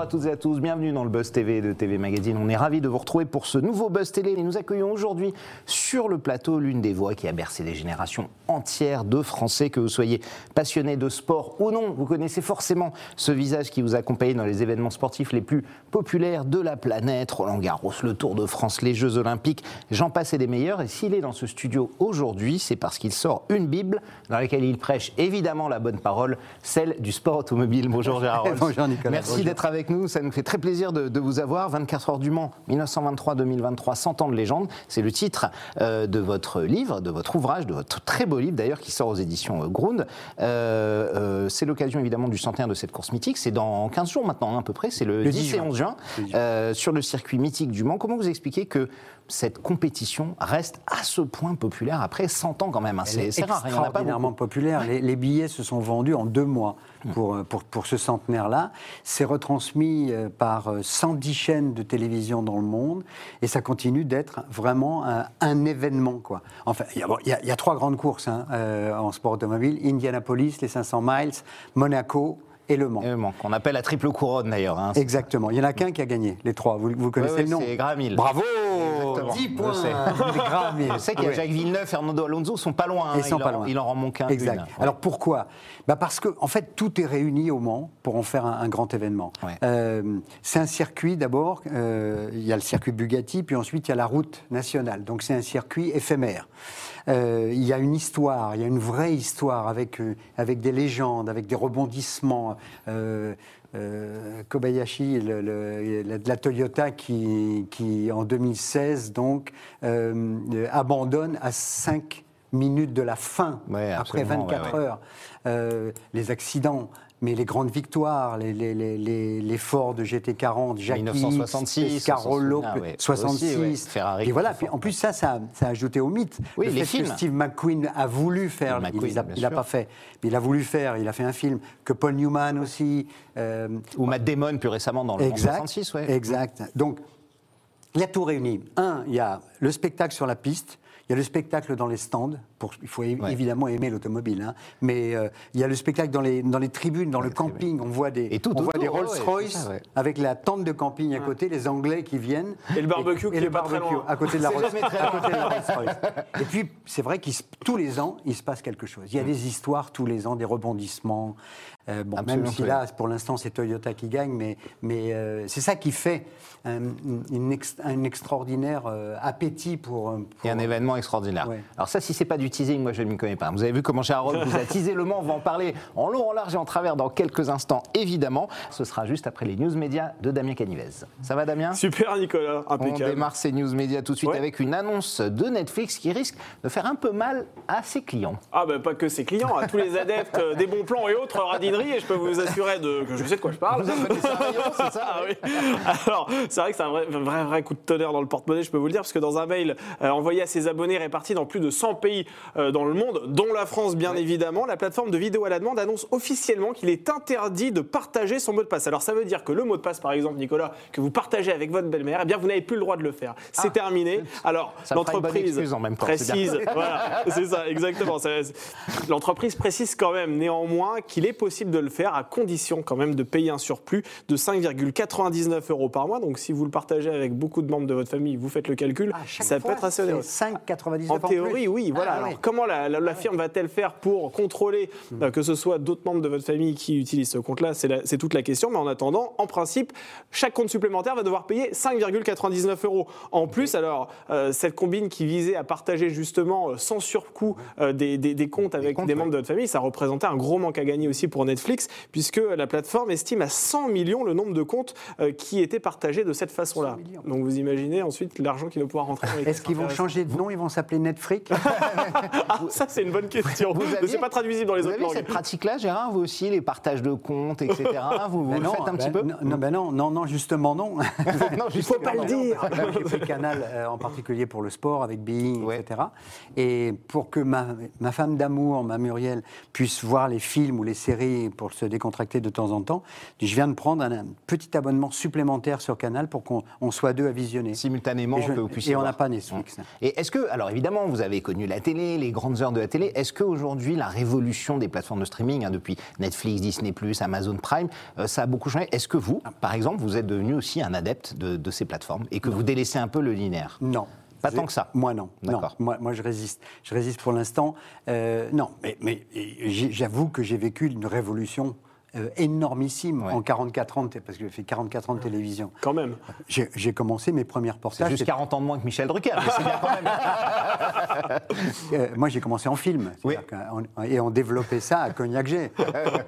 Bonjour à toutes et à tous, bienvenue dans le Buzz TV de TV Magazine. On est ravis de vous retrouver pour ce nouveau Buzz Télé et nous accueillons aujourd'hui sur le plateau l'une des voix qui a bercé des générations entières de Français, que vous soyez passionné de sport ou non. Vous connaissez forcément ce visage qui vous accompagne dans les événements sportifs les plus populaires de la planète, Roland Garros, le Tour de France, les Jeux Olympiques, j'en passe et des meilleurs. Et s'il est dans ce studio aujourd'hui, c'est parce qu'il sort une Bible dans laquelle il prêche évidemment la bonne parole, celle du sport automobile. Bonjour Gérard Rolls. Bonjour Nicolas. Merci d'être avec nous, ça nous fait très plaisir de, de vous avoir. 24 heures du Mans, 1923-2023, 100 ans de légende. C'est le titre euh, de votre livre, de votre ouvrage, de votre très beau livre d'ailleurs qui sort aux éditions euh, Grund. Euh, c'est l'occasion évidemment du centenaire de cette course mythique. C'est dans 15 jours maintenant hein, à peu près, c'est le, Le 10, 10 et juin. 11 juin, sur le circuit mythique du Mans. Comment vous expliquez que cette compétition reste à ce point populaire après 100 ans quand même hein C'est est c'est rare, il y en a pas extraordinairement beaucoup. populaire. Les, les billets se sont vendus en deux mois pour, euh, pour, pour ce centenaire-là. C'est retransmis euh, par euh, 110 chaînes de télévision dans le monde et ça continue d'être vraiment un, un événement. Quoi. Enfin, il y, a, bon, il y a- il y a trois grandes courses hein, euh, en sport automobile Indianapolis, les 500 miles, Monaco et Le Mans. Euh, bon, qu'on appelle la triple couronne d'ailleurs. hein. Exactement. Il y en a qu'un qui a gagné, les trois. Vous, vous connaissez le nom c'est Graham Hill. Bravo Exactement. 10 Je points. Je sais qu'il y a. Jacques Villeneuve, Fernando Alonso sont pas loin. hein. Ils sont pas loin. Il en remonte qu'un. Exact. Alors pourquoi? Bah Parce que en fait, tout est réuni au Mans pour en faire un, un grand événement. Euh, c'est un circuit d'abord, euh, il y a le circuit Bugatti, puis ensuite il y a la route nationale. Donc c'est un circuit éphémère. Euh, il y a une histoire, il y a une vraie histoire avec, euh, avec des légendes, avec des rebondissements. Euh, euh, Kobayashi, le- le- la, la Toyota, qui, qui en 2016 donc abandonne à 5 minutes de la fin, Ouais, après absolument, 24 ouais, ouais. heures. Les accidents, mais les grandes victoires, les, les, les, les, Ford de GT40, Jackie, 1966, Pescarolo, on s'en souvient, ouais. 66. Aussi, ouais. Ferrari Et voilà, puis en plus ça, ça, ça a ajouté au mythe. Oui, le les fait films. que Steve McQueen a voulu faire, il sûr. pas fait, mais il a voulu faire, il a fait un film, que Paul Newman aussi. euh, Ou Matt Damon plus récemment dans le Exact. 66, ouais. Exact. Donc, il y a tout réuni. Un, il y a le spectacle sur la piste. Il y a le spectacle dans les stands. Pour, il faut Ouais. évidemment aimer l'automobile. hein. Mais euh, il y a le spectacle dans les, dans les tribunes, dans le camping. On voit des, Et tout on voit autour, des ouais, ouais, Rolls-Royce c'est ça, ouais. avec la tente de camping à côté, les Anglais qui viennent. Et le barbecue qui et le est pas très barbecue loin. à côté de la Rolls- jamais très à côté de la Rolls-Royce. Et puis, c'est vrai que tous les ans, il se passe quelque chose. Il y a des histoires tous les ans, des rebondissements. Euh, bon, Absolument, même si là, pour l'instant, c'est Toyota qui gagne, mais, mais euh, c'est ça qui fait un, une ex- un extraordinaire euh, appétit pour. euh, pour- Et un événement extraordinaire. Ouais. Alors ça, si c'est pas du teasing, moi je ne m'y connais pas. Vous avez vu comment Rolls vous a teasé le Mans, on va en parler en long, en large et en travers dans quelques instants, évidemment. Ce sera juste après les news médias de Damien Canivez. Ça va Damien? Super Nicolas, On impeccable. démarre ces news médias tout de suite Ouais. avec une annonce de Netflix qui risque de faire un peu mal à ses clients. Ah ben pas que ses clients, à tous les adeptes euh, des bons plans et autres radineries, et je peux vous assurer de, que je sais de quoi je parle. Vous c'est ça? Ah oui. Alors, c'est vrai que c'est un vrai, vrai, vrai coup de tonnerre dans le porte-monnaie, je peux vous le dire, parce que dans un mail euh, envoyé à ses abonnés répartis dans plus de 100 pays euh, dans le monde, dont la France bien évidemment, la plateforme de vidéo à la demande annonce officiellement qu'il est interdit de partager son mot de passe. Alors ça veut dire que le mot de passe, par exemple, Nicolas, que vous partagez avec votre belle-mère, eh bien vous n'avez plus le droit de le faire. C'est Ah. terminé. Alors l'entreprise en précise, voilà, c'est ça, exactement. L'entreprise précise quand même néanmoins qu'il est possible de le faire à condition quand même de payer un surplus de 5,99 euros par mois. Donc si vous le partagez avec beaucoup de membres de votre famille, vous faites le calcul, chaque ça fois, peut être assez onéreux. C'est 1,99€ En plus. théorie, oui. Voilà. Ah, Alors, ouais. comment la, la- la firme va-t-elle faire pour contrôler euh, que ce soit d'autres membres de votre famille qui utilisent ce compte-là? C'est toute la question. Mais en attendant, en principe, chaque compte supplémentaire va devoir payer 5,99 euros. En plus, alors, euh, cette combine qui visait à partager justement euh, sans surcoût des, des- des comptes avec des, comptes, membres ouais. de votre famille, ça représentait un gros manque à gagner aussi pour Netflix, puisque la plateforme estime à 100 millions le nombre de comptes qui étaient partagés de cette façon-là. 100 millions. Donc vous imaginez ensuite l'argent qui va pouvoir rentrer Est-ce qu'ils vont changer de nom? Vont s'appeler Netflix Ah, ça, c'est une bonne question. Vous c'est pas traduisible dans les Vous autres avez langues. cette pratique-là, Gérard, vous aussi, les partages de comptes, etc. Vous, vous Ben le non, faites un ben petit peu non, ben non, non, non, justement non. Non, Il faut justement, pas le dire. J'ai pris Canal euh, en particulier pour le sport avec Being, Ouais. etc. Et pour que ma, ma femme d'amour, ma Muriel, puisse voir les films ou les séries pour se décontracter de temps en temps, je viens de prendre un, un petit abonnement supplémentaire sur Canal pour qu'on on soit deux à visionner. Simultanément, Et, je- que vous puissiez et on n'a pas Netflix. Et est-ce que, alors évidemment, vous avez connu la télé, les grandes heures de la télé. Est-ce qu'aujourd'hui, la révolution des plateformes de streaming, hein, depuis Netflix, Disney, Amazon Prime, euh, ça a beaucoup changé? Est-ce que vous, par exemple, vous êtes devenu aussi un adepte de, de ces plateformes et que vous délaissez un peu le linéaire? Non. Pas tant que ça. Moi, non. non. D'accord. Moi, moi, je résiste. Je résiste pour l'instant. Euh, non, mais, mais j'avoue que j'ai vécu une révolution euh, énormissime Ouais. en 44 ans, parce que j'ai fait 44 ans de télévision. Quand même. J'ai commencé mes premiers reportages. juste c'était- 40 ans de moins que Michel Drucker, mais c'est bien quand même. Euh, moi, j'ai commencé en film. Oui. Qu'en- Et on développait ça à Cognac-G.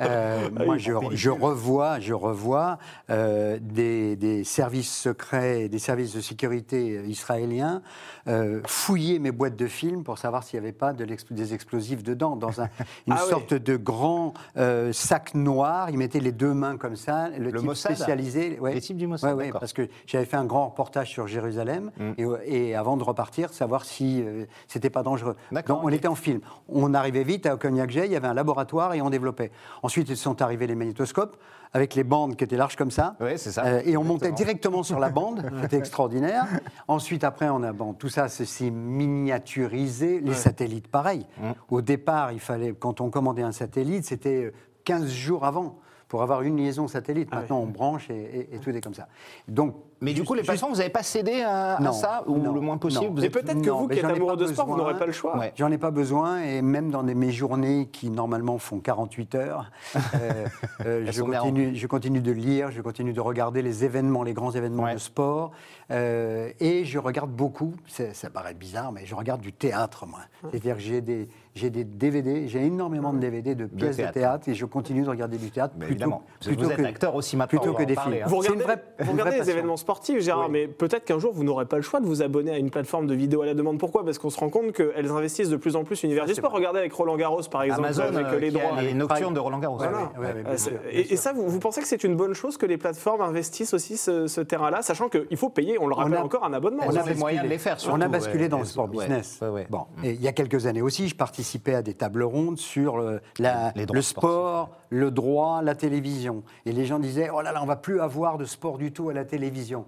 Euh, moi, je, revois, je revois euh, des, des services secrets, et des services de sécurité israéliens euh, fouiller mes boîtes de films pour savoir s'il n'y avait pas de des explosifs dedans. Dans un- une Ah oui. sorte de grand euh, sac noir, ils mettaient les deux mains comme ça. Le, Le type Mossad spécialisé. Les types du Mossad, Ouais, ouais, parce que j'avais fait un grand reportage sur Jérusalem et, et avant de repartir, savoir si euh, c'était pas dangereux. Donc on était en film. On arrivait vite à Cognac-J, il y avait un laboratoire et on développait. Ensuite, ils sont arrivés les magnétoscopes avec les bandes qui étaient larges comme ça. Ouais, c'est ça. Euh, et on montait directement sur la bande, c'était extraordinaire. Ensuite, après, on a bon, tout ça, c'est miniaturisé. Les satellites, pareil. Au départ, il fallait, quand on commandait un satellite, c'était euh, 15 jours avant pour avoir une liaison satellite. Ah Maintenant, on branche et, et- et tout est comme ça. Donc, Mais du coup, les plateformes, vous n'avez pas cédé à, ça Ou non, le moins possible non. vous êtes- peut-être que Non, vous qui êtes amoureux pas de sport, vous n'aurez pas le choix. Ouais. J'en ai pas besoin et même dans des- mes journées qui normalement font 48 heures, euh, euh, je, continue, je continue de lire, je continue de regarder les événements, les grands événements Ouais. de sport euh, et je regarde beaucoup, ça paraît bizarre, mais je regarde du théâtre moi. C'est-à-dire que j'ai des, j'ai des DVD, j'ai énormément de DVD de pièces de théâtre. théâtre, et je continue de regarder du théâtre Mais plutôt, évidemment. Vous plutôt êtes que, acteur aussi maintenant, plutôt que des parler, films. hein. Vous regardez, une vraie- vous une regardez vraie les passion. événements Gérard, mais peut-être qu'un jour vous n'aurez pas le choix de vous abonner à une plateforme de vidéo à la demande. Pourquoi? Parce qu'on se rend compte qu'elles investissent de plus en plus l'univers du sport. Regardez avec Roland Garros, par exemple, Amazon, avec euh, les droits. les nocturnes de Roland Garros. Voilà. Ouais. Ouais, ouais, bien Euh, sûr, c'est- bien et, et ça, vous, vous pensez que c'est une bonne chose que les plateformes investissent aussi ce, ce terrain-là, sachant qu'il faut payer, on le rappelle a- encore, un abonnement. On a les moyens de les faire, On surtout, a basculé ouais. dans le sport ouais, business. ouais, ouais. Bon, et il y a quelques années aussi, je participais à des tables rondes sur le, la- Les droits le sport, le droit, la télévision. Et les gens disaient Oh là là, on va plus avoir de sport du tout à la télévision.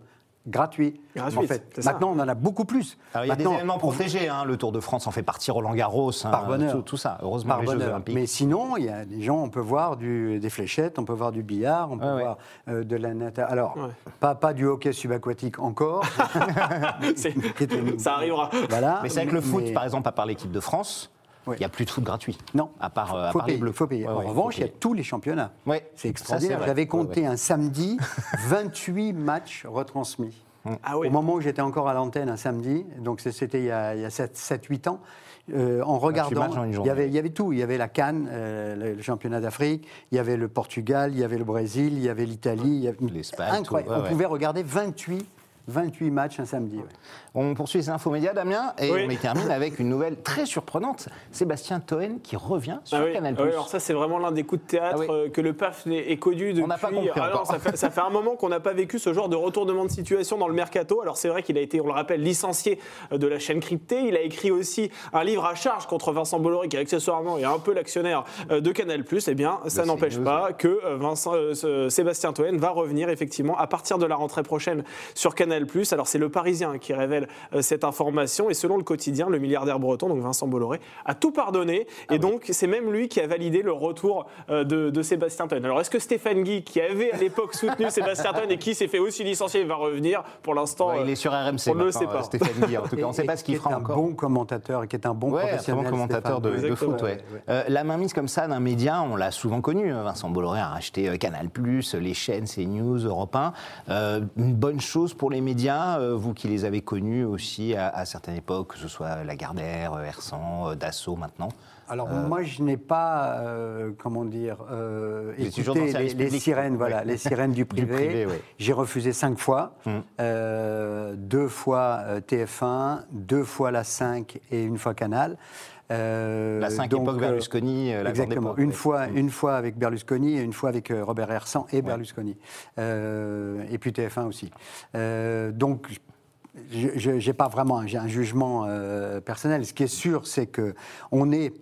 Gratuit. Gratuit, en fait. Maintenant, on en a beaucoup plus. Alors, il y a des Maintenant, événements on- protégés, hein, le Tour de France en fait partie, Roland Garros, hein, Par bonheur. tout, tout ça, heureusement Par les Jeux bonheur. Olympiques. Mais sinon, il y a des gens, on peut voir du- des fléchettes, on peut voir du billard, on peut Ouais, ouais. voir euh, de la natation. Alors, Ouais. pas, pas du hockey subaquatique encore. Ça arrivera. Voilà. Mais c'est avec le foot, Mais- par exemple, à part l'équipe de France, il n'y a plus de foot gratuit. Non. À part, euh, à faut les payer, bleus. faut payer. Ouais, en ouais, revanche, faut il y a tous les championnats. Ouais. C'est extraordinaire. J'avais compté ouais. un samedi 28 matchs retransmis. Ah oui. Au moment où j'étais encore à l'antenne un samedi, donc c'était il y a, 7-8 ans, euh, en regardant, il journée. y, avait, il y avait tout. Il y avait la Cannes, euh, le, le championnat d'Afrique, il y avait le Portugal, il y avait le Brésil, il y avait l'Italie. il y avait- L'Espagne, Incroyable. tout, ouais, On ouais. pouvait regarder 28, 28 matchs un samedi. ouais. On poursuit les infos médias, Damien, et Oui. on les termine avec une nouvelle très surprenante. Sébastien Toen qui revient sur Ah oui. Canal+. Ah oui, alors ça, c'est vraiment l'un des coups de théâtre Ah oui. euh, que le PAF est connu depuis. On n'a pas compris Ah non, ça, fait, ça fait un moment qu'on n'a pas vécu ce genre de retournement de situation dans le mercato. Alors c'est vrai qu'il a été, on le rappelle, licencié euh, de la chaîne cryptée. Il a écrit aussi un livre à charge contre Vincent Bolloré, qui accessoirement est un peu l'actionnaire euh, de Canal+. Eh bien, ça n'empêche pas que Vincent, euh, Sébastien Toen va revenir effectivement à partir de la rentrée prochaine sur Canal+. Canal+. Alors c'est le Parisien qui révèle euh, cette information et selon le quotidien, le milliardaire breton, donc Vincent Bolloré, a tout pardonné et donc c'est même lui qui a validé le retour euh, de, de Sébastien Toen. Alors est-ce que Stéphane Guy, qui avait à l'époque soutenu Sébastien Toen et qui s'est fait aussi licencier, va revenir Pour l'instant, Ouais, il est sur RMC. on ne le sait pas. euh, Stéphane Guy. En tout cas, on ne sait pas ce qu'il Qui fera est un encore. bon commentateur et qui est un bon Ouais, un professionnel. bon commentateur de, foot. ouais. Euh, la mainmise comme ça d'un média, on l'a souvent connu. Vincent Bolloré a racheté euh, Canal+, les chaînes, CNews, Europe 1. Euh, une bonne chose pour les médias, euh, vous qui les avez connus aussi à, à certaines époques, que ce soit Lagardère, euh, Hersan, euh, Dassault maintenant. Alors moi, je n'ai pas, euh, comment dire, euh, écouté les, sirènes, voilà, les sirènes du privé. J'ai refusé cinq fois, Hum. Euh, deux fois euh, TF1, deux fois la 5 et une fois Canal. Euh, La 5 donc, époque euh, Berlusconi, euh, la grande Exactement. époque, une, fois, une fois avec Berlusconi et une fois avec Robert Hersan et Berlusconi. Et puis TF1 aussi. Donc, je n'ai pas vraiment un, jugement euh, personnel. Ce qui est sûr, c'est que on est,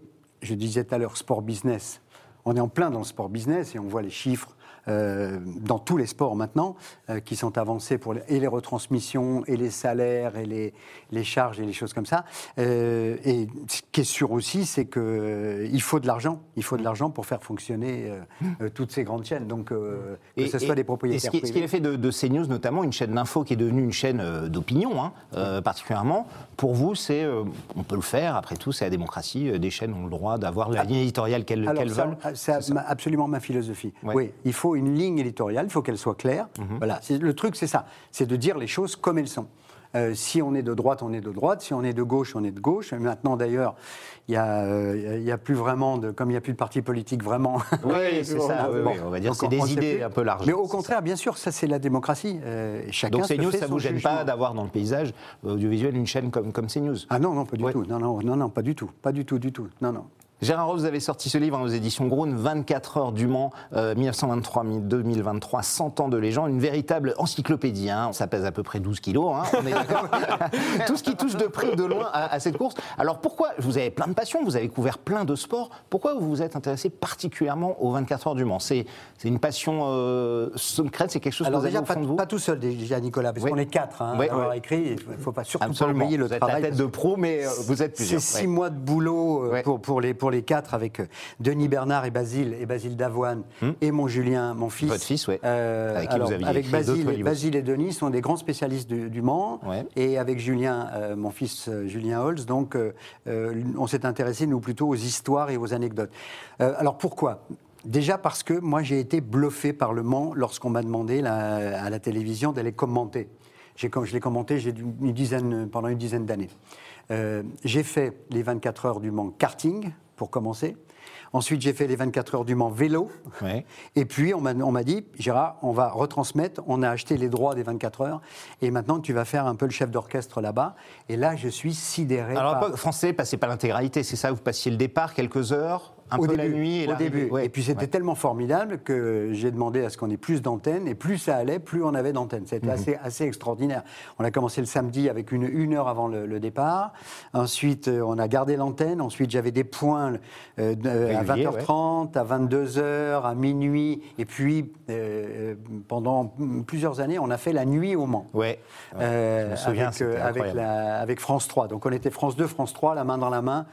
je disais tout à l'heure, sport business. On est en plein dans le sport business et on voit les chiffres euh, dans tous les sports maintenant euh, qui sont avancés pour les, et les retransmissions et les salaires et les, les charges et les choses comme ça. Euh, et ce qui est sûr aussi, c'est que euh, il faut de l'argent. Il faut de l'argent pour faire fonctionner toutes ces grandes chaînes. Donc que ce soit des et propriétaires ce qui, ce qui est fait de, de CNews, notamment une chaîne d'info qui est devenue une chaîne d'opinion, hein, particulièrement, pour vous, c'est, on peut le faire, après tout, c'est la démocratie, des chaînes ont le droit d'avoir la ligne éditoriale qu'elles veulent. C'est ma- absolument ma philosophie. Ouais. Oui, il faut une ligne éditoriale, il faut qu'elle soit claire. Mhm. Voilà, le truc, c'est ça, c'est de dire les choses comme elles sont. Euh, si on est de droite, on est de droite. Si on est de gauche, on est de gauche. Maintenant, d'ailleurs, il n'y a, euh, a plus vraiment de, comme il n'y a plus de parti politique vraiment. Oui, c'est ça, oui, oui, on va dire, Donc, c'est des idées plus. un peu larges. Mais au contraire, bien sûr, ça c'est la démocratie. Euh, chacun Donc CNews, ça son vous gêne jugement. pas d'avoir dans le paysage audiovisuel une chaîne comme, comme CNews? Ah non, non, pas du Ouais. tout. Non, non, non, non, pas du tout. Pas du tout, du tout. Non, non. Gérard Rose, vous avez sorti ce livre hein, aux éditions Groen, 24 heures du Mans, euh, 1923-2023, 100 ans de légende, une véritable encyclopédie. hein. Ça pèse à peu près 12 kilos, hein, on est d'accord Tout ce qui touche de près ou de loin à, à cette course. Alors pourquoi Vous avez plein de passions, vous avez couvert plein de sports. Pourquoi vous vous êtes intéressé particulièrement aux 24 heures du Mans? C'est une passion euh, secrète, c'est quelque chose Alors que vous avez déjà, au pas, fond de vous? pas tout seul déjà, Nicolas, parce Oui. qu'on est quatre hein, Oui. à avoir Oui. écrit. Il ne faut pas surtout Absolument. pas oublier le vous êtes la tête de pro, mais euh, vous êtes C'est six mois de boulot euh, pour, pour, les, pour les quatre avec euh, Denis Bernard et Basile, et Basile Davoine, et mon Julien, mon fils. Hmm. Votre fils, ouais. Euh, Avec qui alors, vous aviez avec écrit d'autres Basile, et Denis sont des grands spécialistes du, du Mans. Ouais. Et avec Julien, euh, mon fils Julien Holz, donc on s'est intéressé, nous, plutôt aux histoires et aux anecdotes. Alors pourquoi? Déjà parce que moi, j'ai été bluffé par le Mans lorsqu'on m'a demandé la- à la télévision d'aller commenter. Je l'ai commenté une dizaine, pendant une dizaine d'années. Euh, j'ai fait les 24 heures du Mans karting, pour commencer. Ensuite, j'ai fait les 24 heures du Mans vélo. Ouais. Et puis, on m'a dit, Gérard, on va retransmettre, on a acheté les droits des 24 heures, et maintenant, tu vas faire un peu le chef d'orchestre là-bas. Et là, je suis sidéré Alors, par... français, passez pas l'intégralité, c'est ça Vous passiez le départ, quelques heures, un au peu début, la nuit et au début. Ouais. Et puis c'était Ouais. tellement formidable que j'ai demandé à ce qu'on ait plus d'antennes et plus ça allait, plus on avait d'antennes. Mhm. C'était assez, assez extraordinaire. On a commencé le samedi avec une, une heure avant le, le départ. Ensuite, euh, on a gardé l'antenne. Ensuite, j'avais des points euh, à Réguliers, 20h30, à 22h, à minuit. Et puis, euh, pendant plusieurs années, on a fait la nuit au Mans. Ouais. Euh, Je me souviens, avec, euh, avec, incroyable. la- avec France 3. Donc on était France 2, France 3, la main dans la main.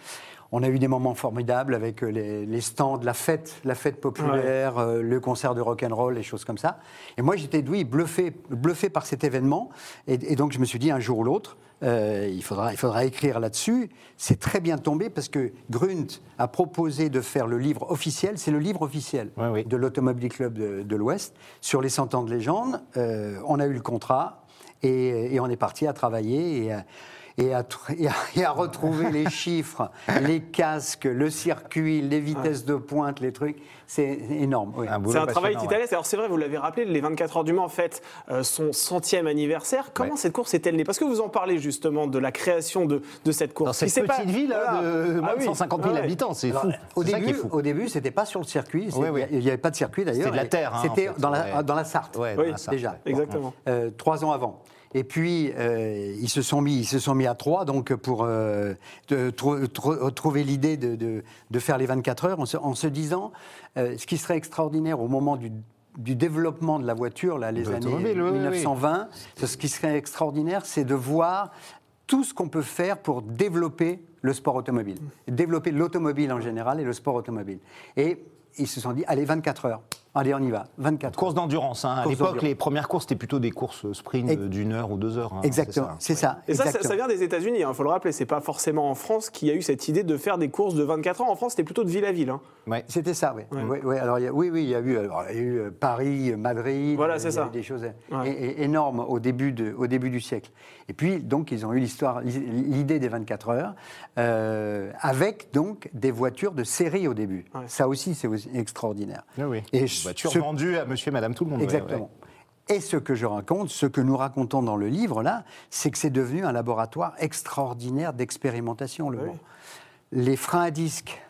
On a eu des moments formidables avec euh, les, les stands, la fête, la fête populaire, euh, le concert de rock and roll, les choses comme ça. Et moi j'étais oui bluffé, bluffé par cet événement. Et, et donc je me suis dit un jour ou l'autre, euh, il faudra, il faudra écrire là-dessus. C'est très bien tombé parce que Grunt a proposé de faire le livre officiel. C'est le livre officiel oui. de l'Automobile Club de, de l'Ouest sur les 100 ans de légende. Euh, on a eu le contrat et, et on est parti à travailler et et à tr- et à- et à retrouver les chiffres, les casques, le circuit, les vitesses de pointe, les trucs. C'est énorme. oui. C'est un travail passionnant, ouais. titanesque. Alors c'est vrai, vous l'avez rappelé, les 24 heures du Mans fêtent euh, son centième anniversaire. Comment Ouais. cette course est-elle née? Parce que vous en parlez justement de la création de, de cette course. Dans cette petite pas- ville là, Voilà. de moins Ah de oui. 150 000 Ah ouais. habitants, c'est fou. Au début, fou. au début, c'était pas sur le circuit. Il n'y avait pas de circuit d'ailleurs. C'était de la terre, hein, C'était en fait, dans, la, ouais. dans la Sarthe. Ouais, dans Oui, la Sarthe, déjà. Exactement. Euh, trois ans avant. Et puis, euh, ils, se sont mis, ils se sont mis à trois, donc pour euh, de- trouver l'idée de, de- de faire les 24 heures, en se, en se disant, euh, ce qui serait extraordinaire au moment du du développement de la voiture, là, les années l'automobile, oui, oui, oui. 1920, ce qui serait extraordinaire, c'est de voir tout ce qu'on peut faire pour développer le sport automobile, développer l'automobile en général et le sport automobile. Et ils se sont dit, allez, 24 heures, allez, on y va, 24 heures. Course d'endurance. hein. À Course l'époque, les premières courses, c'était plutôt des courses sprint d'une heure ou deux heures. hein. Exactement, c'est ça. Et ça, ça, exactement. ça vient des États-Unis, il faut le rappeler. C'est pas forcément en France qu'il y a eu cette idée de faire des courses de 24 heures. En France, c'était plutôt de ville à ville. Ouais. C'était ça, oui. Oui, oui, alors, il y a- oui, oui, il y a eu, alors, il y a eu euh, Paris, euh, Madrid. Voilà, il y c'est a ça. eu Des choses Ouais. énormes au début, de, au début du siècle. Et puis, donc, ils ont eu l'histoire, l'idée des 24 heures, euh, avec donc des voitures de série au début. Ouais. Ça aussi, c'est aussi extraordinaire. Oui, oui. Et Une ce- voiture ce- vendue à monsieur et madame tout le monde. ouais, Exactement. Et ce que je raconte, ce que nous racontons dans le livre, là, c'est que c'est devenu un laboratoire extraordinaire d'expérimentation, le Oui. Mans. Les freins à disque, Ouais.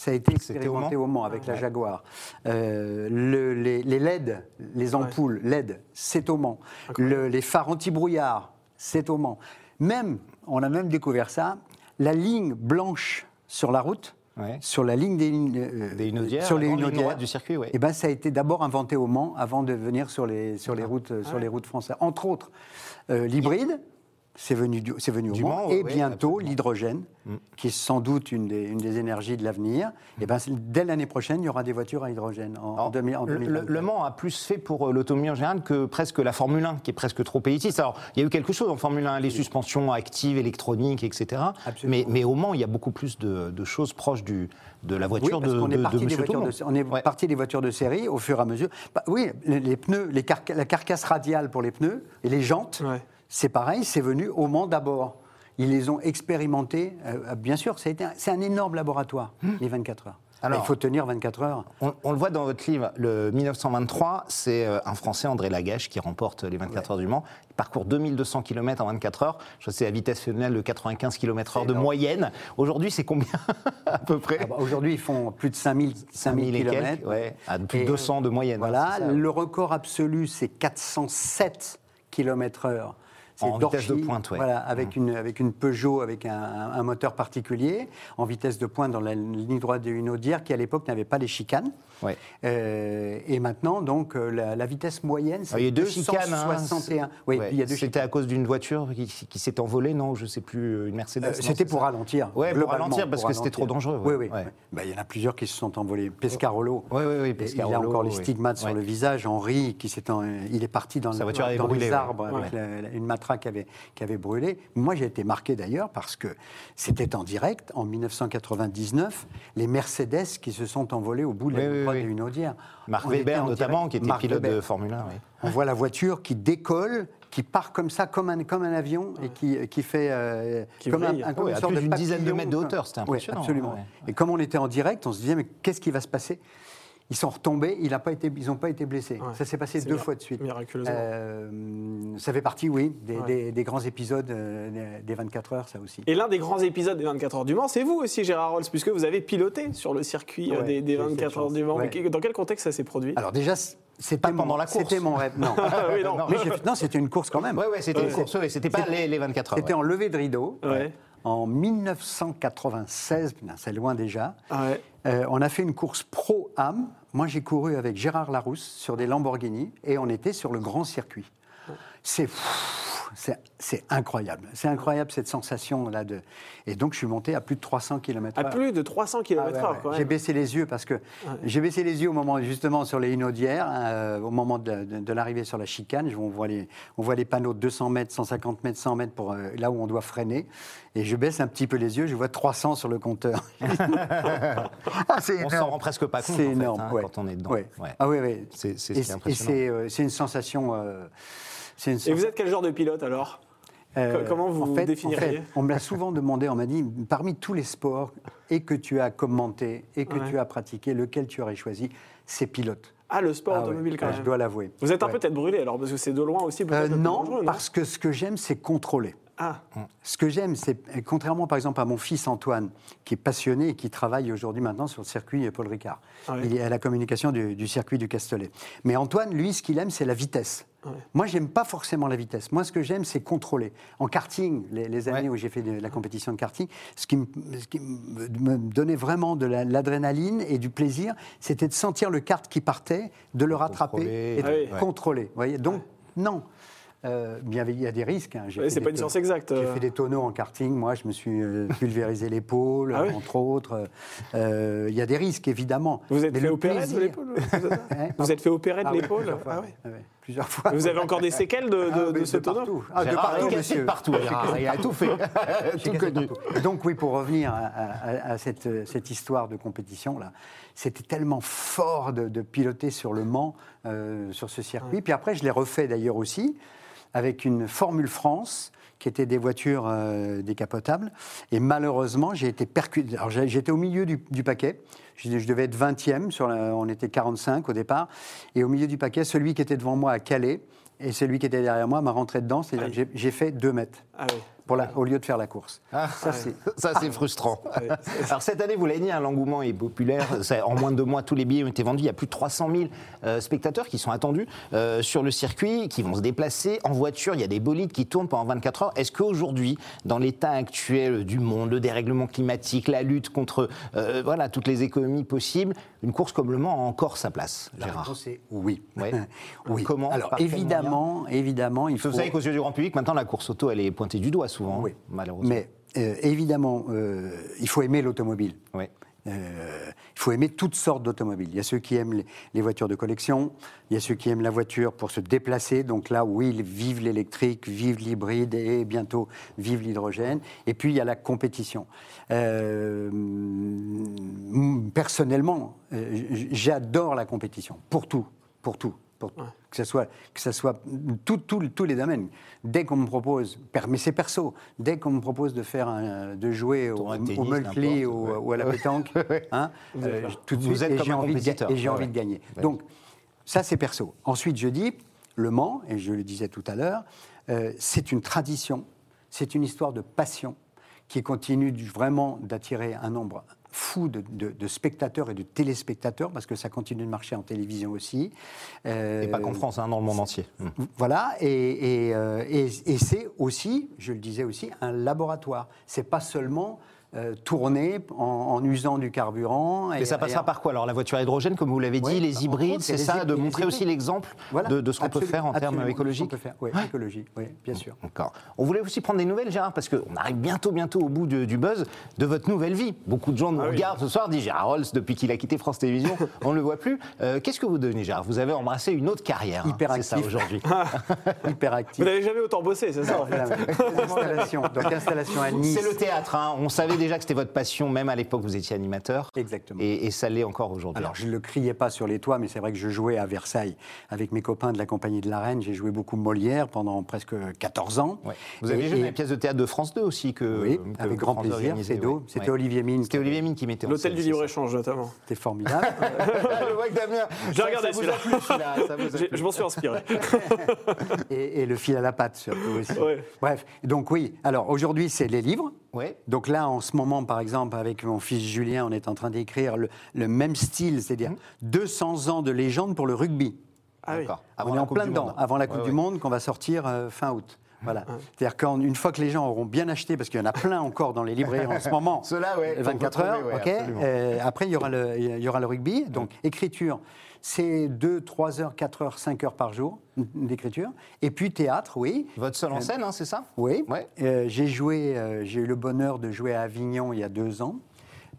Ça a été expérimenté au Mans avec la Jaguar. Euh, le- les, les LED, les ampoules LED, c'est au Mans. Le- les phares anti-brouillard, c'est au Mans. Même, on a même découvert ça, la ligne blanche sur la route, Ouais. sur la ligne des, euh, Des sur les droite du circuit, ouais. eh ben, ça a été d'abord inventé au Mans avant de venir sur les, sur les, routes, sur les routes françaises. Entre autres, euh, l'hybride, c'est venu, du- c'est venu au Mans, Mans, et oui, bientôt absolument. l'hydrogène, qui est sans doute une des, une des énergies de l'avenir. Eh ben, dès l'année prochaine, il y aura des voitures à hydrogène en, en Alors, 2000 en le, le- 2024. le Mans a plus fait pour euh, l'automobile en général que presque la Formule 1, qui est presque trop élitiste. Alors, il y a eu quelque chose en Formule 1, les suspensions actives, électroniques, etc. Mais, mais au Mans, il y a beaucoup plus de, de choses proches du, de la Oui, voiture parce de, est de- de des voitures de, on est Ouais. parti des voitures de série au fur et à mesure. Bah, oui, les, les pneus, les carca- la carcasse radiale pour les pneus et les jantes, Ouais. C'est pareil, c'est venu au Mans d'abord. Ils les ont expérimentés. euh, bien sûr, c'est un énorme laboratoire, les 24 heures. Hmm. Alors- il faut tenir 24 heures. On, on le voit dans votre livre, le 1923, c'est euh, un Français, André Lagache, qui remporte les 24 heures du Mans. Il parcourt 2200 km en 24 heures. Je la vitesse phénoménale de 95 km/h de énorme. moyenne. Aujourd'hui, c'est combien à peu près Ah bah, Aujourd'hui, ils font plus de 5000 5000 et km. quelques, ouais, à plus de 200 de moyenne. hein, Voilà, le record absolu, c'est 407 km/h. C'est En vitesse de pointe, ouais. Voilà, avec, une, avec une Peugeot avec un, un moteur particulier, en vitesse de pointe dans la ligne droite de Hunaudière, qui à l'époque n'avait pas les chicanes. Ouais. Euh, et maintenant, donc, euh, la, la vitesse moyenne, Ah, y c'est deux chicanes. hein, 261. c'est- oui, ouais, y C'était à cause d'une voiture qui, qui s'est envolée, non Je ne sais plus, euh, une Mercedes. Euh, C'était pour ça ralentir. Ouais, pour ralentir, parce que c'était trop dangereux, Oui, oui. Oui. Bah, Il y en a plusieurs qui se sont envolés. Pescarolo. Ouais, ouais, Et Il Pescarolo, a encore les stigmates sur le visage. Henri, qui s'est en- il est parti dans, Sa le- dans les arbres avec la- une matraque qui avait, qui avait brûlé. Moi, j'ai été marqué d'ailleurs parce que c'était en direct, en 1999, les Mercedes qui se sont envolés au bout de la Oui, ligne oui, oui. de Hunaudière. Marc On Weber, en notamment, direct. qui était Marc pilote Weber. de Formule 1. oui. On voit la voiture qui décolle, qui part comme ça, comme un, comme un avion, et qui, qui fait euh, Qui comme vrille. un, un- Ouais, à plus de d'une dizaine de mètres de hauteur, c'était Ouais, impressionnant, absolument. ouais. Et comme on était en direct, on se disait, mais qu'est-ce qui va se passer? Ils sont retombés, il a pas été, ils n'ont pas été blessés. Ouais. Ça s'est passé deux fois de suite. miraculeusement. Euh, ça fait partie, oui, des, Ouais. des- des grands épisodes euh, des- des 24 heures, ça aussi. Et l'un des grands épisodes des 24 heures du Mans, c'est vous aussi, Gérard Rolls, puisque vous avez piloté sur le circuit euh, Ouais, des, des j'ai eu cette 24 heures du Mans. Dans quel contexte ça s'est produit? Alors déjà, c'était Pas pendant mon- la course. C'était mon rêve. Non. Ah oui, non. Mais non, c'était une course quand même. Ouais, ouais, c'était une course, ouais, c'était pas les, les 24 heures. C'était ouais. en levée de rideau. En 1996, putain, c'est loin déjà, Ah ouais. euh, on a fait une course pro-âme. Moi, j'ai couru avec Gérard Larousse sur des Lamborghini et on était sur le grand circuit. C'est c'est- c'est incroyable. C'est incroyable cette sensation-là. De... Et donc, je suis monté à plus de 300 km À plus de 300 km/h Ah ouais, ouais. quand J'ai baissé les yeux parce que j'ai baissé les yeux au moment justement sur les Inaudières, euh, au moment de, de- de l'arrivée sur la chicane. On voit, les, on voit les panneaux de 200 mètres, 150 mètres, 100 mètres pour euh, là où on doit freiner. Et je baisse un petit peu les yeux, je vois 300 sur le compteur. Ah, c'est On s'en rend presque pas compte, C'est en fait, énorme, hein, ouais. quand on est dedans. Ouais. Ouais. Ah oui, oui. C'est- ce Et et impressionnant. c'est euh, c'est une sensation. Et vous êtes quel genre de pilote alors? Euh, comment vous en fait, définiriez en fait, On me l'a souvent demandé, on m'a dit, parmi tous les sports et que tu as commenté et que Ouais. tu as pratiqué, lequel tu aurais choisi? C'est pilote. Ah, le sport Ah ouais, automobile quand ouais, même. Je dois l'avouer. Vous êtes un Ouais. peu tête brûlée alors, parce que c'est de loin aussi Euh, non, parce que ce que j'aime, c'est contrôler. Ah, Ce que j'aime, c'est, contrairement par exemple à mon fils Antoine, qui est passionné et qui travaille aujourd'hui maintenant sur le circuit Paul Ricard. Ah oui. Il est à la communication du, du circuit du Castellet. Mais Antoine, lui, ce qu'il aime, c'est la vitesse. Ouais. Moi, j'aime pas forcément la vitesse. Moi, ce que j'aime, c'est contrôler. En karting, les, les années Ouais. où j'ai fait de la compétition de karting, ce qui me, ce qui me- me donnait vraiment de la- l'adrénaline et du plaisir, c'était de sentir le kart qui partait, de le rattraper Contrôler. et de Ah oui. contrôler. Vous voyez Donc, non. Euh, il, y avait- il y a des risques. hein. J'ai Ouais, fait c'est des pas une tonneaux. science exacte. J'ai euh. fait des tonneaux en karting. Moi, je me suis euh, pulvérisé l'épaule, Ah oui entre autres. Euh, Il y a des risques, évidemment. Vous êtes Mais fait opérer de l'épaule ça Hein, Vous êtes fait opérer de Ah oui, l'épaule plusieurs fois. Ah ouais, plusieurs fois. Vous avez encore des séquelles de, de- Ah, de mais ce tonneau partout. Ah, de partout, monsieur. de partout, il a tout fait. Tout connu. donc, oui, pour revenir à, à- à cette, cette histoire de compétition-là, c'était tellement fort de, de piloter sur le Mans, euh, sur ce circuit. Puis après, je l'ai refait d'ailleurs aussi, avec une Formule France qui était des voitures euh, décapotables. Et malheureusement, j'ai été percuté. Alors, j'étais au milieu du, du paquet. Je, je devais être 20e, sur la- on était 45 au départ. Et au milieu du paquet, celui qui était devant moi a calé. Et celui qui était derrière moi m'a rentré dedans. C'est-à-dire Aïe. que j'ai- j'ai fait 2 mètres Ah oui. Pour la- au lieu de faire la course. Ah, Ça, c'est- c'est frustrant. Ouais, Alors cette année, vous l'avez dit, hein, l'engouement est populaire. Ça- en moins de deux mois, tous les billets ont été vendus. Il y a plus de 300 000 euh, spectateurs qui sont attendus euh, sur le circuit, qui vont se déplacer en voiture. Il y a des bolides qui tournent pendant 24 heures. Est-ce qu'aujourd'hui, dans l'état actuel du monde, le dérèglement climatique, la lutte contre euh, voilà, toutes les économies possibles, une course comme Le Mans a encore sa place, La Gérard réponse est oui. Ouais. oui. Comment Alors évidemment, évidemment, il faut. vous savez qu'aux yeux du grand public, maintenant, la course auto, elle est pointée du doigt souvent, Oui. malheureusement. Mais euh, évidemment, euh, il faut aimer l'automobile. Ouais. Euh, il faut aimer toutes sortes d'automobiles. Il y a ceux qui aiment les, les voitures de collection, il y a ceux qui aiment la voiture pour se déplacer. Donc là, oui, ils vivent l'électrique, vivent l'hybride et bientôt vivent l'hydrogène. Et puis il y a la compétition. Euh, personnellement, j'adore la compétition pour tout, pour tout. Pour, Que ce soit, que ça soit tout- tout- tous les domaines. Dès qu'on me propose, mais c'est perso, dès qu'on me propose de faire un- de jouer au, multi ou, ouais. ou à la pétanque, hein, euh, tout de Vous suite, êtes et comme j'ai un envie, de, ga- compétiteur. et j'ai Ouais, envie ouais. de gagner. Ouais. Donc, ça, c'est perso. Ensuite, je dis, Le Mans, et je le disais tout à l'heure, euh, c'est une tradition, c'est une histoire de passion qui continue vraiment d'attirer un nombre fou de, de- de spectateurs et de téléspectateurs, parce que ça continue de marcher en télévision aussi. Euh, Et pas qu'en France, hein, dans le monde entier. Mm. voilà, et, et, euh, et- et c'est aussi, je le disais aussi, un laboratoire. C'est pas seulement euh, tourner en, en usant du carburant. Et ça passera par quoi Alors la voiture à hydrogène, comme vous l'avez dit, Oui, les hybrides, c'est ça, de montrer aussi l'exemple Voilà, de, de ce qu'on peut faire en termes écologiques. oui, écologie, oui, bien sûr. D'accord. On voulait aussi prendre des nouvelles, Gérard, parce qu'on arrive bientôt, bientôt au bout de- du buzz de votre nouvelle vie. Beaucoup de gens nous Ah oui. regardent ce soir, disent Gérard Rolls, depuis qu'il a quitté France Télévisions, on ne le voit plus. Euh, Qu'est-ce que vous devenez, Gérard? Vous avez embrassé une autre carrière. hein, Hyper c'est ça actif. aujourd'hui. Hyper Vous actif. n'avez jamais autant bossé, c'est ça en fait donc installation à Nice. C'est le théâtre. hein. On savait déjà que c'était votre passion, même à l'époque, vous étiez animateur. Exactement. Et, et ça l'est encore aujourd'hui. Alors, je ne le criais pas sur les toits, mais c'est vrai que je jouais à Versailles avec mes copains de la compagnie de la Reine. J'ai joué beaucoup Molière pendant presque 14 ans. Ouais. Vous avez Et- joué dans et- les pièces de théâtre de France 2 aussi que Oui, que avec grand France plaisir. ouais. C'était Ouais. Olivier Mine. C'était Olivier Mine qui mettait en L'hôtel du libre-échange notamment. C'était formidable. Je vois que Damien, J'ai ça- regardé celui-là. plu, celui-là, ça vous a J'ai- plu. Je m'en suis inspiré. et, et le fil à la patte, surtout aussi. Ouais. Bref, donc oui. Alors aujourd'hui, c'est les livres. Donc là, en ce moment, par exemple, avec mon fils Julien, on est en train d'écrire le, le même style, c'est-à-dire 200 ans de légende pour le rugby. Ah oui. On est en plein dedans, avant la Coupe Ouais, du ouais. Monde qu'on va sortir euh, fin août. Voilà. C'est-à-dire qu'une fois que les gens auront bien acheté, parce qu'il y en a plein encore dans les librairies en ce moment, ouais, faut 24 heures, ouais. Euh, après, il y, aura le, il y aura le rugby. Donc, écriture, c'est 2, 3 heures, 4 heures, 5 heures par jour d'écriture. Et puis, théâtre, oui. Votre seul en scène, hein, c'est ça? Oui. Ouais. Euh, j'ai joué, euh, j'ai eu le bonheur de jouer à Avignon il y a deux ans.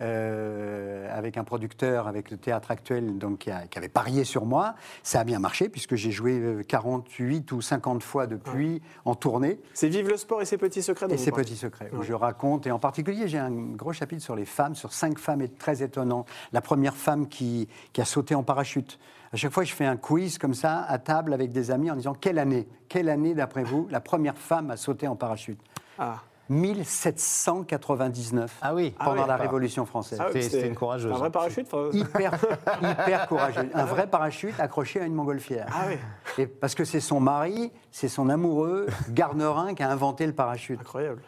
Euh, avec un producteur, avec le théâtre actuel, donc, qui, a- qui avait parié sur moi. Ça a bien marché, puisque j'ai joué euh, 48 ou 50 fois depuis en tournée. C'est Vive le sport et ses petits secrets. Et parlez. petits secrets, où Ouais. je raconte, et en particulier, j'ai un gros chapitre sur les femmes, sur cinq femmes et très étonnantes. La première femme qui, qui a sauté en parachute. À chaque fois, je fais un quiz comme ça, à table, avec des amis, en disant Quelle année? Quelle année, d'après vous, la première femme a sauté en parachute? Ah. 1799 Ah oui. pendant oui, la d'accord. Révolution française. Ah C'était une courageuse. Un vrai parachute enfin, Hyper, hyper courageux. Un vrai parachute accroché à une montgolfière. Ah oui, Et parce que c'est son mari, c'est son amoureux, Garnerin, qui a inventé le parachute. incroyable.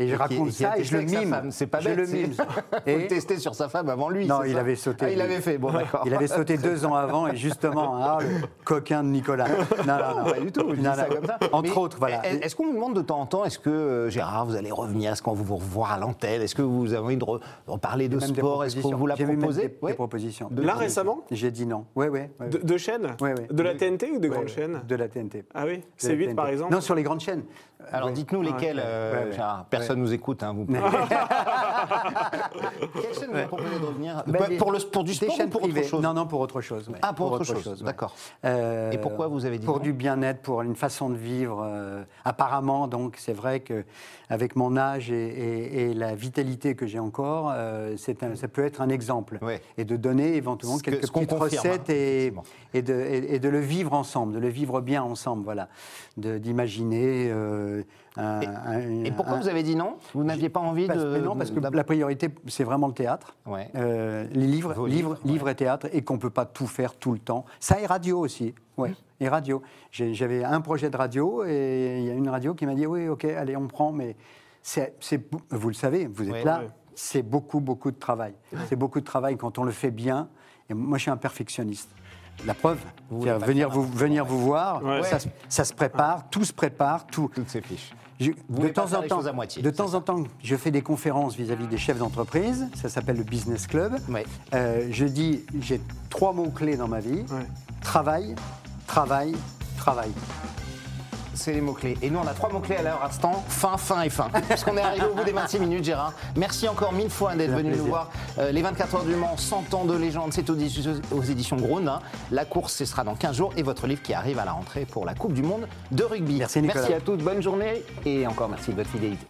Et je raconte et qui a ça et je le mime. C'est pas Je bête, le c'est- mime. Et tester sur sa femme avant lui. Non, c'est il ça avait sauté. Ah, il avait fait, bon d'accord. il avait sauté deux ans avant et justement, ah, le coquin de Nicolas. Non, non, non. Pas du tout, je dis ça comme ça. Entre Mais autres, voilà. est- Est-ce qu'on vous demande de temps en temps, est-ce que euh, Gérard, vous allez revenir, est-ce qu'on vous revoir à l'antenne, est-ce que vous avez envie de re- reparler de sport, est-ce qu'on vous l'a proposé des, propositions. De- Là récemment J'ai dit non. Oui, oui. de, de chaînes ouais. De la TNT ou de grandes chaînes De la TNT. Ah oui C8 TNT. par exemple Non, sur les grandes chaînes. Alors dites-nous lesquels, ouais, euh, ouais. Personne nous écoute, hein, vous pouvez. Quelle chaîne vous proposé de revenir Ben, Pour- le, pour du sport ou pour autre privées. chose Non, non, pour autre chose. Ah, pour autre chose, d'accord. Euh, Et pourquoi vous avez dit Pour non du bien-être, pour une façon de vivre. euh, apparemment, donc, c'est vrai que avec mon âge et, et- et la vitalité que j'ai encore, euh, un- ça peut être un exemple. Ouais. Et de donner éventuellement Ce quelques petites confirme, recettes hein, et, de, et- et de le vivre ensemble, de le vivre bien ensemble, voilà. D'imaginer euh, un, un- Et pourquoi un- vous avez dit non? Vous n'aviez pas envie parce- de. mais non, parce que la priorité, c'est vraiment le théâtre. Ouais. Euh, les livres, Vos livres, livres, livres et théâtre, et qu'on ne peut pas tout faire tout le temps. Ça et radio aussi. Ouais. Et radio. J'avais un projet de radio et il y a une radio qui m'a dit oui, ok, allez, on prend, mais c'est, vous le savez, vous êtes Ouais, là, ouais. c'est beaucoup, beaucoup de travail. C'est beaucoup de travail quand on le fait bien. Et moi, je suis un perfectionniste. La preuve, Vous venir faire vous, venir vous voir, Ouais. ça, se- ça se prépare, tout se prépare, tout. Toutes ces fiches. Je- Vous de temps en temps, choses à moitié, de c'est temps en temps, je fais des conférences vis-à-vis des chefs d'entreprise. Ça s'appelle le Business Club. Ouais. Euh, je dis, j'ai trois mots clés dans ma vie Ouais. travail, travail, travail. C'est les mots-clés. Et nous, on a trois mots-clés à leur instant fin, fin et fin. Puisqu'on est arrivé au bout des 26 minutes, Gérard. Merci encore mille fois d'être venu nous voir. Euh, les 24 heures du Mans, 100 ans de légende, c'est aux, aux éditions Grone. hein. La course, ce sera dans 15 jours. Et votre livre qui arrive à la rentrée pour la Coupe du Monde de rugby. Merci, Nicolas. Merci à toutes, bonne journée. Et encore merci de votre fidélité.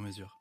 mesure.